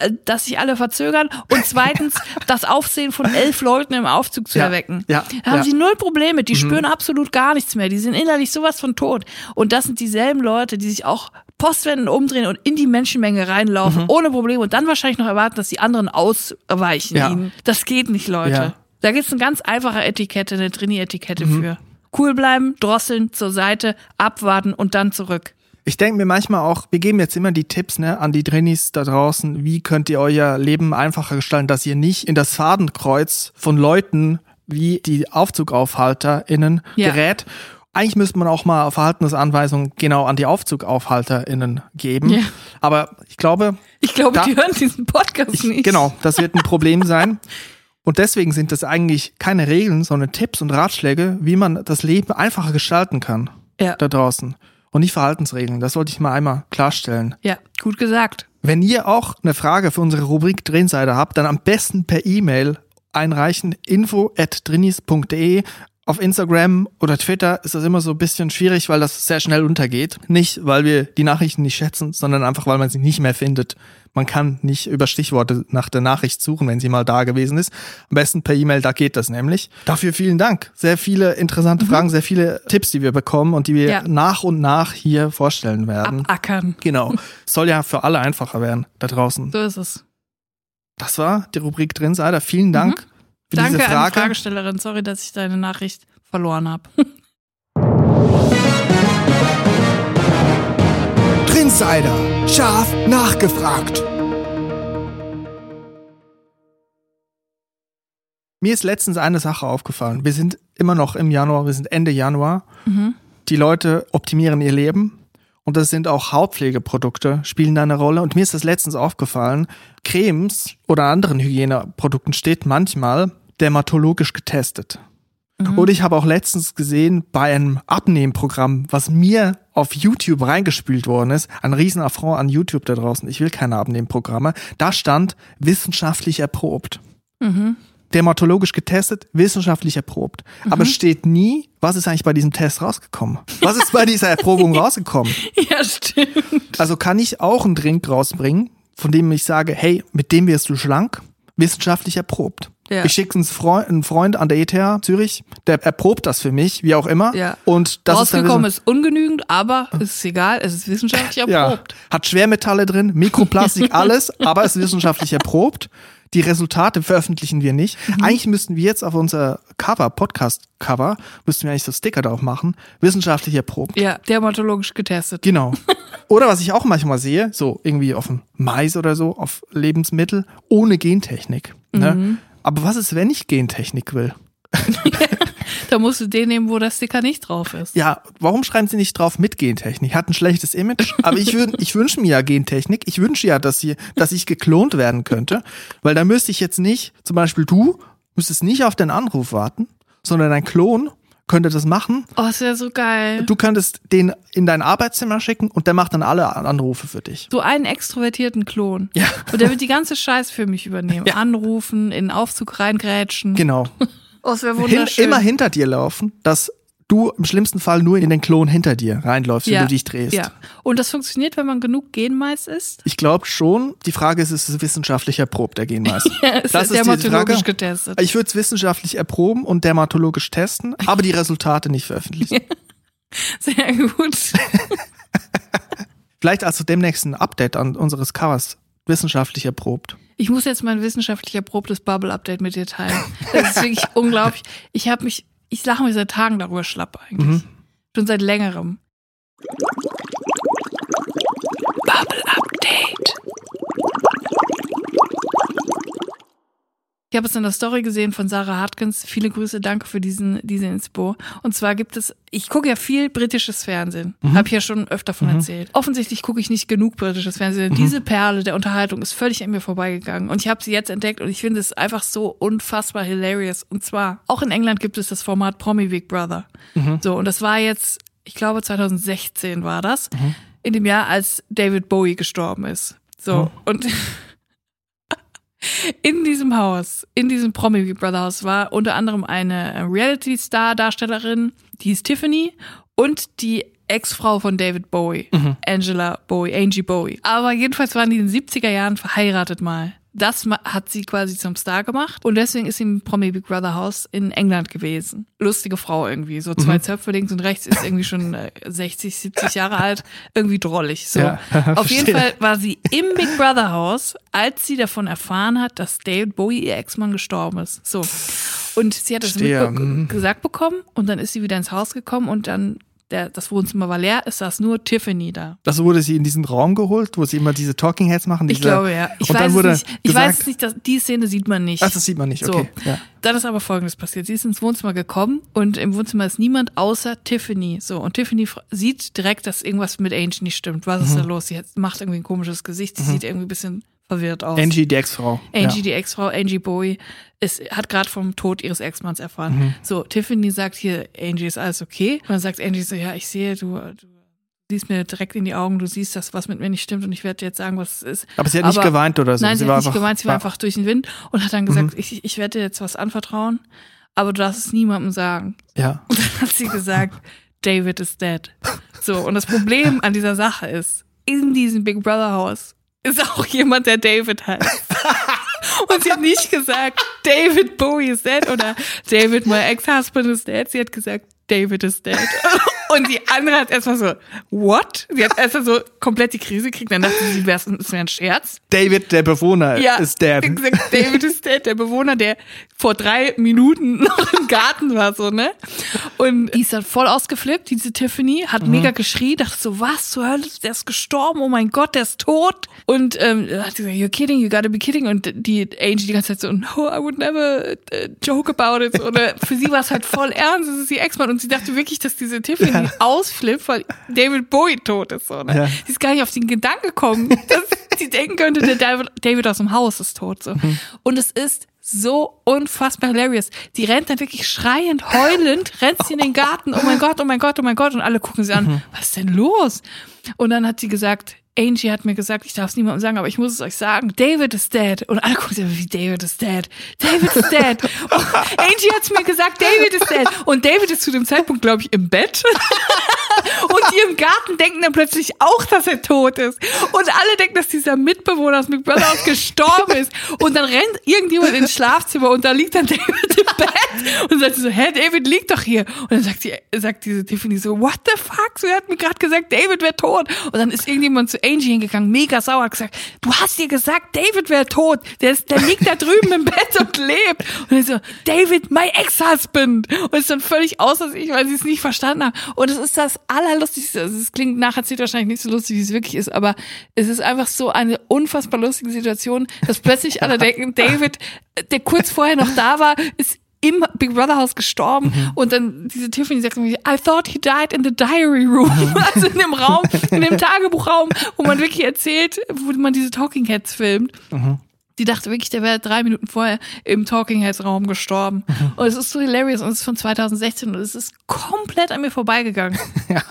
äh, dass sich alle verzögern und zweitens das Aufsehen von elf Leuten im Aufzug zu ja, erwecken. Ja, da haben ja. sie null Probleme, die mhm. spüren absolut gar nichts mehr. Die sind innerlich sowas von tot. Und das sind dieselben Leute, die sich auch postwenden, umdrehen und in die Menschenmenge reinlaufen, mhm. ohne Probleme und dann wahrscheinlich noch erwarten, dass die anderen ausweichen ja. ihnen. Das geht nicht, Leute. Da gibt's eine ganz einfache Etikette, eine Trini-Etikette mhm. für. Cool bleiben, drosseln, zur Seite, abwarten und dann zurück. Ich denke mir manchmal auch, wir geben jetzt immer die Tipps ne, an die Trainees da draußen, wie könnt ihr euer Leben einfacher gestalten, dass ihr nicht in das Fadenkreuz von Leuten wie die AufzugaufhalterInnen ja. gerät. Eigentlich müsste man auch mal Verhaltensanweisungen genau an die AufzugaufhalterInnen geben. Ja. Aber ich glaube. Ich glaube, da, die hören diesen Podcast ich, nicht. Genau, das wird ein Problem sein. Und deswegen sind das eigentlich keine Regeln, sondern Tipps und Ratschläge, wie man das Leben einfacher gestalten kann. Ja. Da draußen und nicht Verhaltensregeln. Das wollte ich mal einmal klarstellen. Ja, gut gesagt. Wenn ihr auch eine Frage für unsere Rubrik Drehenseite habt, dann am besten per E-Mail einreichen info at drinis.de. Auf Instagram oder Twitter ist das immer so ein bisschen schwierig, weil das sehr schnell untergeht. Nicht, weil wir die Nachrichten nicht schätzen, sondern einfach, weil man sie nicht mehr findet. Man kann nicht über Stichworte nach der Nachricht suchen, wenn sie mal da gewesen ist. Am besten per E-Mail, da geht das nämlich. Dafür vielen Dank. Sehr viele interessante mhm. Fragen, sehr viele Tipps, die wir bekommen und die wir ja. nach und nach hier vorstellen werden. Abackern. Genau. Soll ja für alle einfacher werden da draußen. So ist es. Das war die Rubrik Drinsider. Vielen Dank mhm. Für Danke diese Frage. An die Fragestellerin. Sorry, dass ich deine Nachricht verloren habe. Insider. Scharf nachgefragt. Mir ist letztens eine Sache aufgefallen. Wir sind immer noch im Januar, wir sind Ende Januar. Mhm. Die Leute optimieren ihr Leben. Und das sind auch Hautpflegeprodukte, spielen da eine Rolle. Und mir ist das letztens aufgefallen, Cremes oder anderen Hygieneprodukten steht manchmal dermatologisch getestet. Mhm. Und ich habe auch letztens gesehen bei einem Abnehmprogramm, was mir auf YouTube reingespült worden ist, ein Riesenaffront an YouTube da draußen, ich will keine Abnehmprogramme, da stand wissenschaftlich erprobt. Mhm. Dermatologisch getestet, wissenschaftlich erprobt. Mhm. Aber es steht nie, was ist eigentlich bei diesem Test rausgekommen? Was ist bei dieser Erprobung rausgekommen? Ja, stimmt. Also kann ich auch einen Drink rausbringen, von dem ich sage, hey, mit dem wirst du schlank, wissenschaftlich erprobt. Ja. Ich schicke einen Freund, einen Freund an der ETH Zürich, der erprobt das für mich, wie auch immer. Ja. Und das ist Rausgekommen ist ungenügend, aber es ist egal, es ist wissenschaftlich ja, erprobt. hat Schwermetalle drin, Mikroplastik, alles, aber ist wissenschaftlich erprobt. Die Resultate veröffentlichen wir nicht. Mhm. Eigentlich müssten wir jetzt auf unser Cover, Podcast-Cover, müssten wir eigentlich so Sticker drauf machen. Wissenschaftlich erprobt. Ja, dermatologisch getestet. Genau. Oder was ich auch manchmal sehe, so irgendwie auf dem Mais oder so, auf Lebensmittel, ohne Gentechnik. Ne? Mhm. Aber was ist, wenn ich Gentechnik will? Da musst du den nehmen, wo der Sticker nicht drauf ist. Ja, warum schreiben sie nicht drauf mit Gentechnik? Hat ein schlechtes Image, aber ich, würd, ich wünsche mir ja Gentechnik. Ich wünsche ja, dass, sie, dass ich geklont werden könnte, weil da müsste ich jetzt nicht, zum Beispiel du, müsstest nicht auf den Anruf warten, sondern dein Klon könnte das machen. Oh, ist ja so geil. Du könntest den in dein Arbeitszimmer schicken und der macht dann alle Anrufe für dich. So einen extrovertierten Klon. Ja. Und der wird die ganze Scheiße für mich übernehmen. Ja. Anrufen, in den Aufzug reingrätschen. Genau. Oh, es wäre Hin, wunderschön. immer hinter dir laufen, dass du im schlimmsten Fall nur in den Klon hinter dir reinläufst, wenn ja. du dich drehst. Ja. Und das funktioniert, wenn man genug Genmais isst? Ich glaube schon. Die Frage ist, ist es wissenschaftlich erprobt, der Genmais? Ja, ist das ist dermatologisch Frage. getestet. Ich würde es wissenschaftlich erproben und dermatologisch testen, aber die Resultate nicht veröffentlichen. Sehr gut. Vielleicht also demnächst ein Update an unseres Covers wissenschaftlich erprobt. Ich muss jetzt mein wissenschaftlich erprobtes Bubble-Update mit dir teilen. Das ist wirklich unglaublich. Ich habe mich, ich lache mich seit Tagen darüber schlapp eigentlich. Mhm. Schon seit längerem. Bubble-Update. Ich habe es in der Story gesehen von Sarah Hartkins. Viele Grüße, danke für diesen, diese Inspo. Und zwar gibt es, ich gucke ja viel britisches Fernsehen. Habe ich ja schon öfter von erzählt. Offensichtlich gucke ich nicht genug britisches Fernsehen. Denn Diese Perle der Unterhaltung ist völlig an mir vorbeigegangen. Und ich habe sie jetzt entdeckt und ich finde es einfach so unfassbar hilarious. Und zwar, auch in England gibt es das Format Promi Big Brother. So, und das war jetzt, ich glaube 2016 war das. In dem Jahr, als David Bowie gestorben ist. So, und in diesem Haus, in diesem Promi Big Brother Haus war unter anderem eine Reality-Star-Darstellerin, die hieß Tiffany und die Ex-Frau von David Bowie, Angela Bowie, Angie Bowie. Aber jedenfalls waren die in den 70er Jahren verheiratet mal. Das hat sie quasi zum Star gemacht und deswegen ist sie im Promi Big Brother Haus in England gewesen. Lustige Frau irgendwie, so zwei Zöpfe links und rechts ist irgendwie schon äh, 60, 70 Jahre alt, irgendwie drollig. So. Ja, Auf jeden. Fall war sie im Big Brother Haus, als sie davon erfahren hat, dass David Bowie, ihr Ex-Mann, gestorben ist. So. Und sie hat das mitbe- mhm. gesagt bekommen und dann ist sie wieder ins Haus gekommen und dann der, das Wohnzimmer war leer, es saß nur Tiffany da. Das wurde sie in diesen Raum geholt, wo sie immer diese Talking Heads machen. Ich diese, glaube ja. Ich und weiß dann wurde es nicht. Ich gesagt, weiß es nicht, dass, die Szene sieht man nicht. Ach, das sieht man nicht, okay. So. Ja. Dann ist aber Folgendes passiert. Sie ist ins Wohnzimmer gekommen und im Wohnzimmer ist niemand außer Tiffany. So, und Tiffany sieht direkt, dass irgendwas mit Angie nicht stimmt. Was Mhm. ist da los? Sie hat, macht irgendwie ein komisches Gesicht. Sie sieht irgendwie ein bisschen verwirrt aus. Angie, die Ex-Frau. Angie, ja. die Ex-Frau, Angie Bowie, ist, hat gerade vom Tod ihres Ex-Manns erfahren. Mhm. So, Tiffany sagt hier, Angie, ist alles okay? Und dann sagt Angie so, ja, ich sehe, du, du siehst mir direkt in die Augen, du siehst, dass was mit mir nicht stimmt und ich werde dir jetzt sagen, was es ist. Aber sie hat nicht geweint oder so. Nein, sie, war hat nicht einfach- geweint, sie war Mhm. einfach durch den Wind und hat dann gesagt, ich, ich werde dir jetzt was anvertrauen, aber du darfst es niemandem sagen. Ja. Und dann hat sie gesagt, David is dead. So, und das Problem an dieser Sache ist, in diesem Big Brother Haus ist auch jemand, der David heißt. Und sie hat nicht gesagt, David Bowie is dead oder David, my ex-husband is dead. Sie hat gesagt, David is dead. Und die andere hat erstmal so, what? Sie hat erstmal so komplett die Krise gekriegt. Dann dachte sie, es wäre ein Scherz. David, der Bewohner, Ja, ist dead. Gesagt, David ist dead, der Bewohner, der vor drei Minuten noch im Garten war, so, ne? Und die ist dann voll ausgeflippt, diese Tiffany, hat mega geschrien, dachte so, was zur Hölle, der ist gestorben, oh mein Gott, der ist tot. Und ähm, hat sie gesagt, you're kidding, you gotta be kidding. Und die Angie die ganze Zeit so, no, I would never uh, joke about it. Oder für sie war es halt voll ernst, das ist ihr Ex-Mann. Und sie dachte wirklich, dass diese Tiffany ausflippt, weil David Bowie tot ist, so, ne? Ja. Sie ist gar nicht auf den Gedanken gekommen, dass sie denken könnte, der David, David aus dem Haus ist tot. So. Und es ist so unfassbar hilarious. Die rennt dann wirklich schreiend, heulend, rennt sie in den Garten. Oh mein Gott, oh mein Gott, oh mein Gott. Und alle gucken sie an. Was ist denn los? Und dann hat sie gesagt, Angie hat mir gesagt, ich darf es niemandem sagen, aber ich muss es euch sagen, David ist dead. Und alle gucken, wie David ist dead. David ist dead. Und Angie hat mir gesagt, David ist dead. Und David ist zu dem Zeitpunkt, glaube ich, im Bett. Und die im Garten denken dann plötzlich auch, dass er tot ist. Und alle denken, dass dieser Mitbewohner aus Big Brother auch gestorben ist. Und dann rennt irgendjemand ins Schlafzimmer und da liegt dann David im Bett. Und sagt so, hä, David liegt doch hier. Und dann sagt, die, sagt diese Tiffany so, what the fuck? So, er hat mir gerade gesagt, David wäre tot. Und dann ist irgendjemand zu Angie hingegangen, mega sauer, hat gesagt, du hast dir gesagt, David wäre tot. Der, ist, der liegt da drüben im Bett und lebt. Und er so, David, my ex-husband. Und ist dann völlig außer sich, weil sie es nicht verstanden haben. Und es ist das allerlustigste. Also es klingt nacherzählt wahrscheinlich nicht so lustig, wie es wirklich ist, aber es ist einfach so eine unfassbar lustige Situation, dass plötzlich alle denken, David, der kurz vorher noch da war, ist im Big Brother Haus gestorben mhm. und dann diese Tiffany sagt irgendwie, I thought he died in the diary room, also in dem Raum, in dem Tagebuchraum, wo man wirklich erzählt, wo man diese Talking Heads filmt. Mhm. Die dachte wirklich, der wäre drei Minuten vorher im Talking Heads Raum gestorben. Mhm. Und es ist so hilarious und es ist von 2016 und es ist komplett an mir vorbeigegangen. Ja.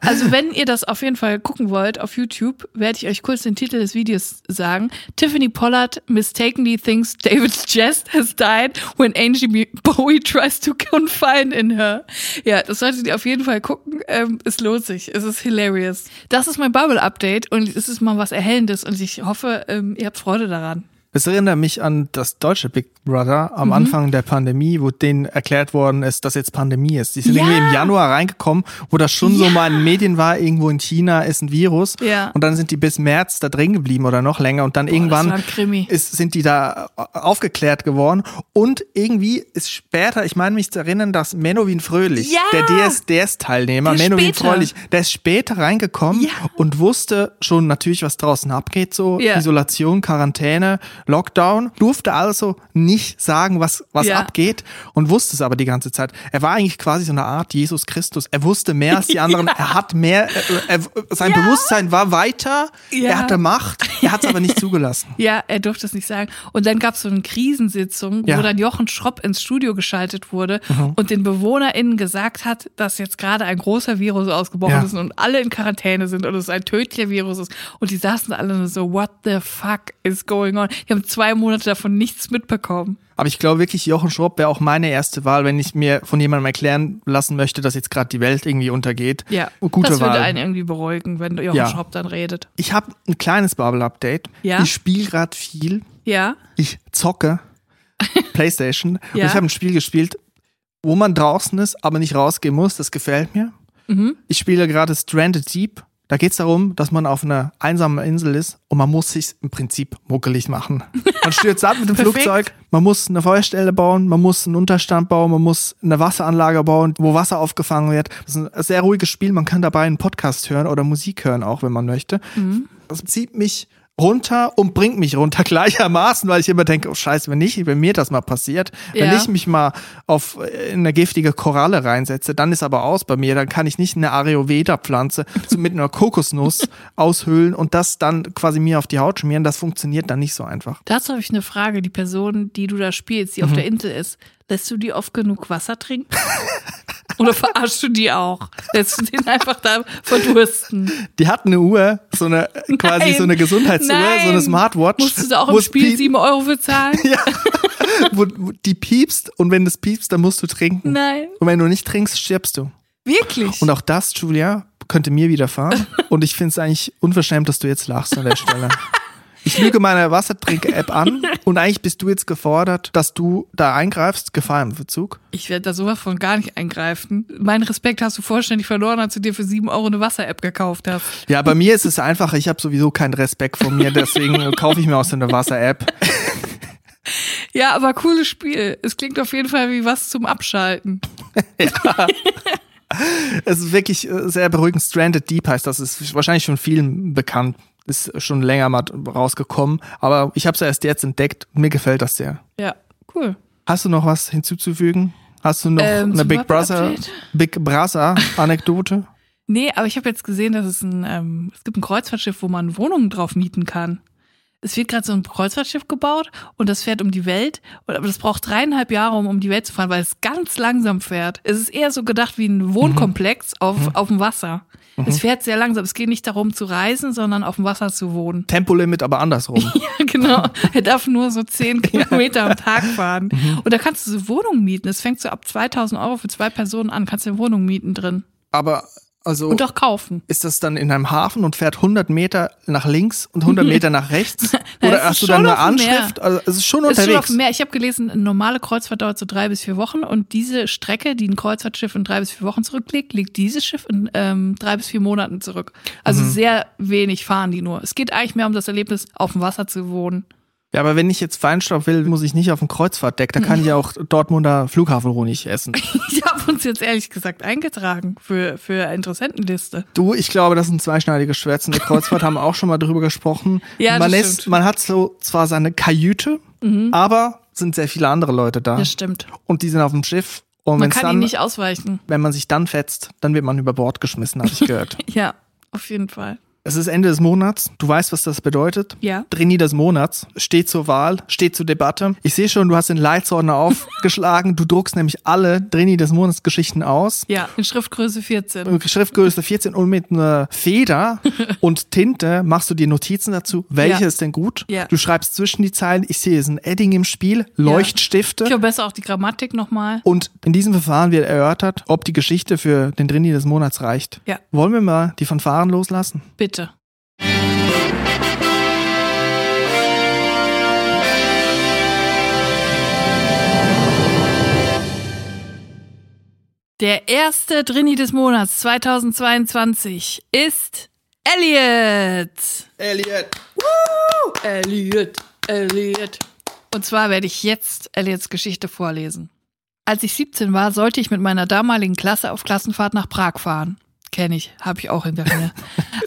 Also wenn ihr das auf jeden Fall gucken wollt auf YouTube, werde ich euch kurz den Titel des Videos sagen. Tiffany Pollard mistakenly thinks David's chest has died when Angie Bowie tries to confide in her. Ja, das solltet ihr auf jeden Fall gucken. Ähm, es lohnt sich. Es ist hilarious. Das ist mein Bubble Update und es ist mal was Erhellendes und ich hoffe, ähm, ihr habt Freude daran. Es erinnert mich an das deutsche Big Brother am mhm. Anfang der Pandemie, wo denen erklärt worden ist, dass jetzt Pandemie ist. Die sind ja. irgendwie im Januar reingekommen, wo das schon ja. so mal in den Medien war, irgendwo in China ist ein Virus. Ja. Und dann sind die bis März da drin geblieben oder noch länger. Und dann Boah, irgendwann ist, sind die da aufgeklärt geworden. Und irgendwie ist später, ich meine mich zu erinnern, dass Menowin Fröhlich, ja. der DSDS-Teilnehmer, Menowin Fröhlich, der ist später reingekommen ja. und wusste schon natürlich, was draußen abgeht, so Isolation, Quarantäne Lockdown, durfte also nicht sagen, was, was ja. abgeht und wusste es aber die ganze Zeit. Er war eigentlich quasi so eine Art Jesus Christus. Er wusste mehr als die anderen. Ja. Er hat mehr, er, sein ja. Bewusstsein war weiter. Er hatte Macht. Er hat es aber nicht zugelassen. Ja, er durfte es nicht sagen. Und dann gab es so eine Krisensitzung, wo dann Jochen Schropp ins Studio geschaltet wurde mhm. und den BewohnerInnen gesagt hat, dass jetzt gerade ein großer Virus ausgebrochen ist und alle in Quarantäne sind und es ein tödlicher Virus ist. Und die saßen alle so, what the fuck is going on? Haben zwei Monate davon nichts mitbekommen. Aber ich glaube wirklich, Jochen Schropp wäre auch meine erste Wahl, wenn ich mir von jemandem erklären lassen möchte, dass jetzt gerade die Welt irgendwie untergeht. Ja, Gute das würde Wahl. einen irgendwie beruhigen, wenn Jochen ja. Schropp dann redet. Ich habe ein kleines Bubble-Update. Ja? Ich spiele gerade viel. Ja. Ich zocke Playstation. ja. Und ich habe ein Spiel gespielt, wo man draußen ist, aber nicht rausgehen muss. Das gefällt mir. Mhm. Ich spiele gerade Stranded Deep. Da geht es darum, dass man auf einer einsamen Insel ist und man muss sich im Prinzip muckelig machen. Man stürzt ab mit dem Flugzeug, man muss eine Feuerstelle bauen, man muss einen Unterstand bauen, man muss eine Wasseranlage bauen, wo Wasser aufgefangen wird. Das ist ein sehr ruhiges Spiel, man kann dabei einen Podcast hören oder Musik hören, auch wenn man möchte. Mhm. Das zieht mich runter und bringt mich runter gleichermaßen, weil ich immer denke, oh scheiße, wenn nicht, wenn mir das mal passiert, ja. wenn ich mich mal auf äh, eine giftige Koralle reinsetze, dann ist aber aus bei mir, dann kann ich nicht eine Ayurveda-Pflanze mit einer Kokosnuss aushöhlen und das dann quasi mir auf die Haut schmieren, das funktioniert dann nicht so einfach. Dazu habe ich eine Frage, die Person, die du da spielst, die mhm. auf der Insel ist, lässt du die oft genug Wasser trinken? Oder verarschst du die auch? Lässt du den einfach da verdursten? Die hat eine Uhr, so eine quasi nein, so eine Gesundheitsuhr, nein. so eine Smartwatch. Musst du da auch im Spiel sieben Euro bezahlen? ja. wo, wo die piepst und wenn das piepst, dann musst du trinken. Nein. Und wenn du nicht trinkst, stirbst du. Wirklich? Und auch das, Julia, könnte mir widerfahren. und ich finde es eigentlich unverschämt, dass du jetzt lachst an der Stelle. Ich lüge meine Wassertrink-App an und eigentlich bist du jetzt gefordert, dass du da eingreifst, Gefahr im Verzug. Ich werde da sowas von gar nicht eingreifen. Meinen Respekt hast du vollständig verloren, als du dir für sieben Euro eine Wasser-App gekauft hast. Ja, bei mir ist es einfach, ich habe sowieso keinen Respekt vor mir, deswegen kaufe ich mir auch so eine Wasser-App. Ja, aber cooles Spiel. Es klingt auf jeden Fall wie was zum Abschalten. ja. Es ist wirklich äh, sehr beruhigend. Stranded Deep heißt das. Ist wahrscheinlich schon vielen bekannt ist schon länger mal rausgekommen, aber ich habe es erst jetzt entdeckt. Mir gefällt das sehr. Ja, cool. Hast du noch was hinzuzufügen? Hast du noch ähm, eine Big Brother, Big Brother Anekdote? nee, aber ich habe jetzt gesehen, dass es ein, ähm, es gibt ein Kreuzfahrtschiff, wo man Wohnungen drauf mieten kann. Es wird gerade so ein Kreuzfahrtschiff gebaut und das fährt um die Welt. Aber das braucht dreieinhalb Jahre, um um die Welt zu fahren, weil es ganz langsam fährt. Es ist eher so gedacht wie ein Wohnkomplex Mhm. auf, auf dem Wasser. Es fährt sehr langsam. Es geht nicht darum zu reisen, sondern auf dem Wasser zu wohnen. Tempolimit, aber andersrum. Ja, genau. Er darf nur so zehn Kilometer am Tag fahren. Mhm. Und da kannst du so Wohnungen mieten. Es fängt so ab 2000 Euro für zwei Personen an. Kannst du eine Wohnung mieten drin. Aber also Und auch kaufen. ist das dann in einem Hafen und fährt 100 Meter nach links und 100 Meter nach rechts? Oder es hast du dann eine. Anschrift? Also es ist schon Ist schon auf unterwegs. dem Meer. Ich habe gelesen, eine normale Kreuzfahrt dauert so drei bis vier Wochen und diese Strecke, die ein Kreuzfahrtschiff in drei bis vier Wochen zurücklegt, legt dieses Schiff in ähm, drei bis vier Monaten zurück. Also Mhm. sehr wenig fahren die nur. Es geht eigentlich mehr um das Erlebnis, auf dem Wasser zu wohnen. Ja, aber wenn ich jetzt Feinstaub will, muss ich nicht auf dem Kreuzfahrtdeck. Da kann ich auch Dortmunder Flughafenhonig essen. Ich habe uns jetzt ehrlich gesagt eingetragen für, für Interessentenliste. Du, ich glaube, das ist ein zweischneidiges Schwert. In der Kreuzfahrt haben wir auch schon mal drüber gesprochen. Ja, man, das ist, stimmt. Mhm. man hat so zwar seine Kajüte, aber sind sehr viele andere Leute da. Das stimmt. Und die sind auf dem Schiff. Und Man kann dann, ihn nicht ausweichen. wenn man sich dann fetzt, dann wird man über Bord geschmissen, habe ich gehört. Ja, auf jeden Fall. Es ist Ende des Monats. Du weißt, was das bedeutet. Ja. Drini des Monats steht zur Wahl, steht zur Debatte. Ich sehe schon, du hast den Leitsordner aufgeschlagen. Du druckst nämlich alle Drini des Monats Geschichten aus. Ja, in Schriftgröße 14. Schriftgröße 14 und mit einer Feder und Tinte machst du dir Notizen dazu. Welche Ja. ist denn gut? Ja. Du schreibst zwischen die Zeilen. Ich sehe, es ist ein Edding im Spiel, Leuchtstifte. Ich verbessere auch die Grammatik nochmal. Und in diesem Verfahren wird erörtert, ob die Geschichte für den Drini des Monats reicht. Ja. Wollen wir mal die Fanfaren loslassen? Bitte. Der erste Drini des Monats 2022 ist Elliot. Elliot. Elliot, Elliot. Und zwar werde ich jetzt Elliots Geschichte vorlesen. Als ich 17 war, sollte ich mit meiner damaligen Klasse auf Klassenfahrt nach Prag fahren. Kenne ich, habe ich auch hinter mir.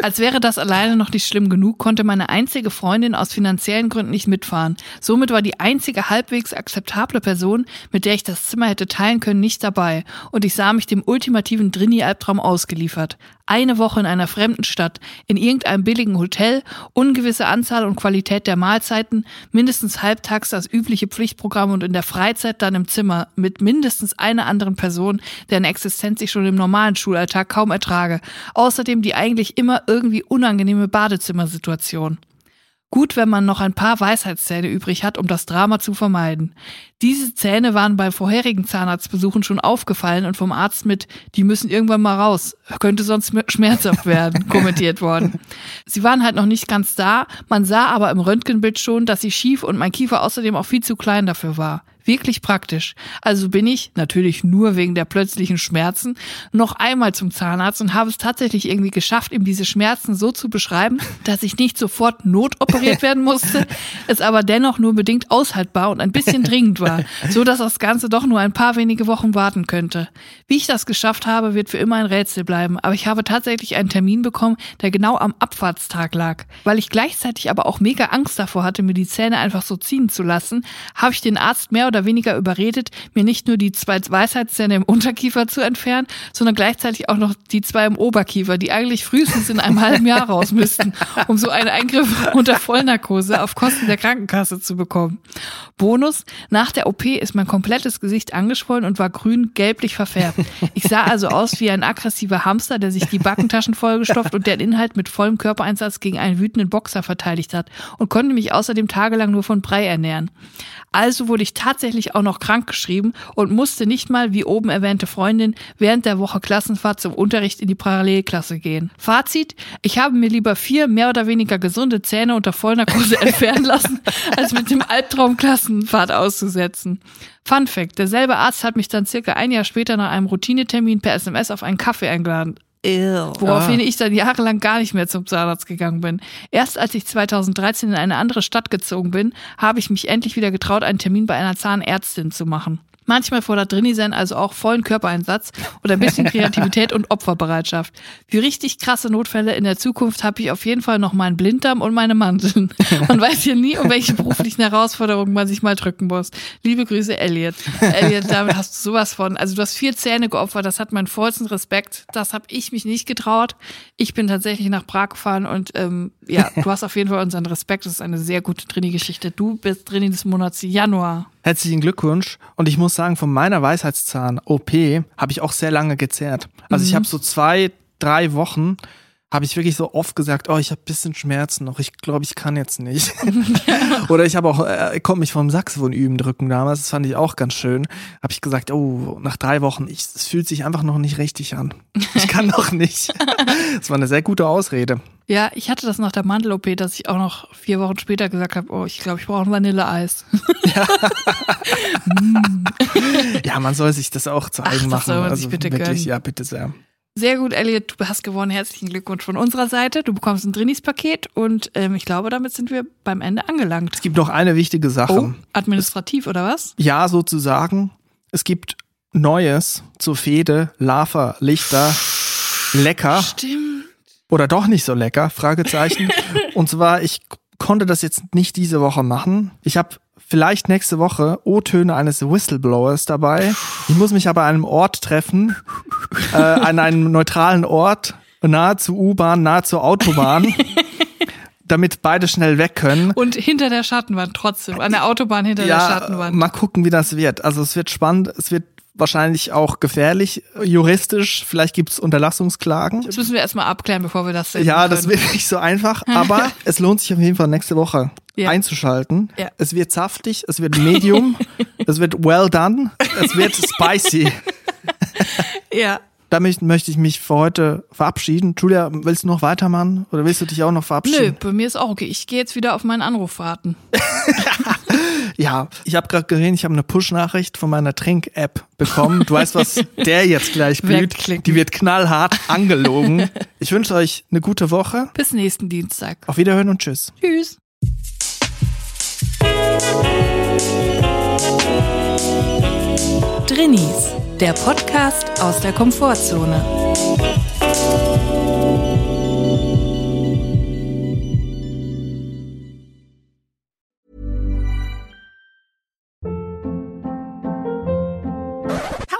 Als wäre das alleine noch nicht schlimm genug, konnte meine einzige Freundin aus finanziellen Gründen nicht mitfahren. Somit war die einzige halbwegs akzeptable Person, mit der ich das Zimmer hätte teilen können, nicht dabei. Und ich sah mich dem ultimativen Drini-Albtraum ausgeliefert. Eine Woche in einer fremden Stadt, in irgendeinem billigen Hotel, ungewisse Anzahl und Qualität der Mahlzeiten, mindestens halbtags das übliche Pflichtprogramm und in der Freizeit dann im Zimmer mit mindestens einer anderen Person, deren Existenz ich schon im normalen Schulalltag kaum ertrage. Außerdem die eigentlich immer irgendwie unangenehme Badezimmersituation. Gut, wenn man noch ein paar Weisheitszähne übrig hat, um das Drama zu vermeiden. Diese Zähne waren bei vorherigen Zahnarztbesuchen schon aufgefallen und vom Arzt mit, die müssen irgendwann mal raus, könnte sonst schmerzhaft werden, kommentiert worden. Sie waren halt noch nicht ganz da, man sah aber im Röntgenbild schon, dass sie schief und mein Kiefer außerdem auch viel zu klein dafür war. Wirklich praktisch. Also bin ich, natürlich nur wegen der plötzlichen Schmerzen, noch einmal zum Zahnarzt und habe es tatsächlich irgendwie geschafft, ihm diese Schmerzen so zu beschreiben, dass ich nicht sofort notoperiert werden musste, es aber dennoch nur bedingt aushaltbar und ein bisschen dringend war, so dass das Ganze doch nur ein paar wenige Wochen warten könnte. Wie ich das geschafft habe, wird für immer ein Rätsel bleiben, aber ich habe tatsächlich einen Termin bekommen, der genau am Abfahrtstag lag. Weil ich gleichzeitig aber auch mega Angst davor hatte, mir die Zähne einfach so ziehen zu lassen, habe ich den Arzt mehr oder weniger überredet, mir nicht nur die zwei Weisheitszähne im Unterkiefer zu entfernen, sondern gleichzeitig auch noch die zwei im Oberkiefer, die eigentlich frühestens in einem halben Jahr raus müssten, um so einen Eingriff unter Vollnarkose auf Kosten der Krankenkasse zu bekommen. Bonus, nach der OP ist mein komplettes Gesicht angeschwollen und war grün-gelblich verfärbt. Ich sah also aus wie ein aggressiver Hamster, der sich die Backentaschen vollgestopft und deren Inhalt mit vollem Körpereinsatz gegen einen wütenden Boxer verteidigt hat und konnte mich außerdem tagelang nur von Brei ernähren. Also wurde ich tatsächlich auch noch krank geschrieben und musste nicht mal, wie oben erwähnte Freundin, während der Woche Klassenfahrt zum Unterricht in die Parallelklasse gehen. Fazit, ich habe mir lieber vier mehr oder weniger gesunde Zähne unter Vollnarkose entfernen lassen, als mit dem Albtraum Klassenfahrt auszusetzen. Fun Fact, derselbe Arzt hat mich dann circa ein Jahr später nach einem Routinetermin per SMS auf einen Kaffee eingeladen. Woraufhin ich dann jahrelang gar nicht mehr zum Zahnarzt gegangen bin. Erst als ich 2013 in eine andere Stadt gezogen bin, habe ich mich endlich wieder getraut, einen Termin bei einer Zahnärztin zu machen. Manchmal fordert Drinisen also auch vollen Körpereinsatz oder ein bisschen Kreativität und Opferbereitschaft. Für richtig krasse Notfälle in der Zukunft habe ich auf jeden Fall noch meinen Blinddarm und meine Mandeln. Man weiß hier nie, um welche beruflichen Herausforderungen man sich mal drücken muss. Liebe Grüße, Elliot. Elliot, damit hast du sowas von. Also du hast vier Zähne geopfert, das hat meinen vollsten Respekt. Das habe ich mich nicht getraut. Ich bin tatsächlich nach Prag gefahren und ähm, ja, du hast auf jeden Fall unseren Respekt. Das ist eine sehr gute Trini-Geschichte. Du bist Trini des Monats Januar. Herzlichen Glückwunsch. Und ich muss sagen, von meiner Weisheitszahn-OP habe ich auch sehr lange gezehrt. Also mhm. ich habe so zwei, drei Wochen habe ich wirklich so oft gesagt, oh, ich habe bisschen Schmerzen noch, ich glaube, ich kann jetzt nicht. Oder ich habe auch, äh, konnte mich vom Saxophon üben drücken damals, das fand ich auch ganz schön. Habe ich gesagt, oh, nach drei Wochen, ich, es fühlt sich einfach noch nicht richtig an. Ich kann noch nicht. Das war eine sehr gute Ausrede. Ja, ich hatte das nach der Mandel-OP, dass ich auch noch vier Wochen später gesagt habe, oh, ich glaube, ich brauche ein Vanilleeis. Ja. ja, man soll sich das auch zu eigen Ach, machen. Soll man also sich bitte wirklich, gönnen. ja, bitte sehr. Sehr gut, Elliot, du hast gewonnen. Herzlichen Glückwunsch von unserer Seite. Du bekommst ein Drinis-Paket und ähm, ich glaube, damit sind wir beim Ende angelangt. Es gibt noch eine wichtige Sache. Oh, administrativ oder was? Ja, sozusagen. Es gibt Neues zur Fehde, Lava, Lichter, lecker. Stimmt. Oder doch nicht so lecker? Fragezeichen. Und zwar, ich konnte das jetzt nicht diese Woche machen. Ich habe vielleicht nächste Woche O-Töne eines Whistleblowers dabei. Ich muss mich aber an einem Ort treffen, äh, an einem neutralen Ort, nahe zur U-Bahn, nahe zur Autobahn. damit beide schnell weg können. Und hinter der Schattenwand trotzdem, an der Autobahn hinter ja, der Schattenwand. Mal gucken, wie das wird. Also es wird spannend, es wird wahrscheinlich auch gefährlich, juristisch. Vielleicht gibt's Unterlassungsklagen. Das müssen wir erstmal abklären, bevor wir das sehen. Ja, das wird nicht so einfach, aber es lohnt sich auf jeden Fall nächste Woche Ja. einzuschalten. Ja. Es wird saftig, es wird medium, es wird well done, es wird spicy. Ja. Damit möchte ich mich für heute verabschieden. Julia, willst du noch weitermachen oder willst du dich auch noch Nö, verabschieden? bei mir ist auch okay. Ich gehe jetzt wieder auf meinen Anruf warten. Ja, ich habe gerade gesehen, ich habe eine Push-Nachricht von meiner Trink-App bekommen. Du weißt, was der jetzt gleich blüht. Die wird knallhart angelogen. Ich wünsche euch eine gute Woche. Bis nächsten Dienstag. Auf Wiederhören und tschüss. Tschüss. Drinnies, der Podcast aus der Komfortzone.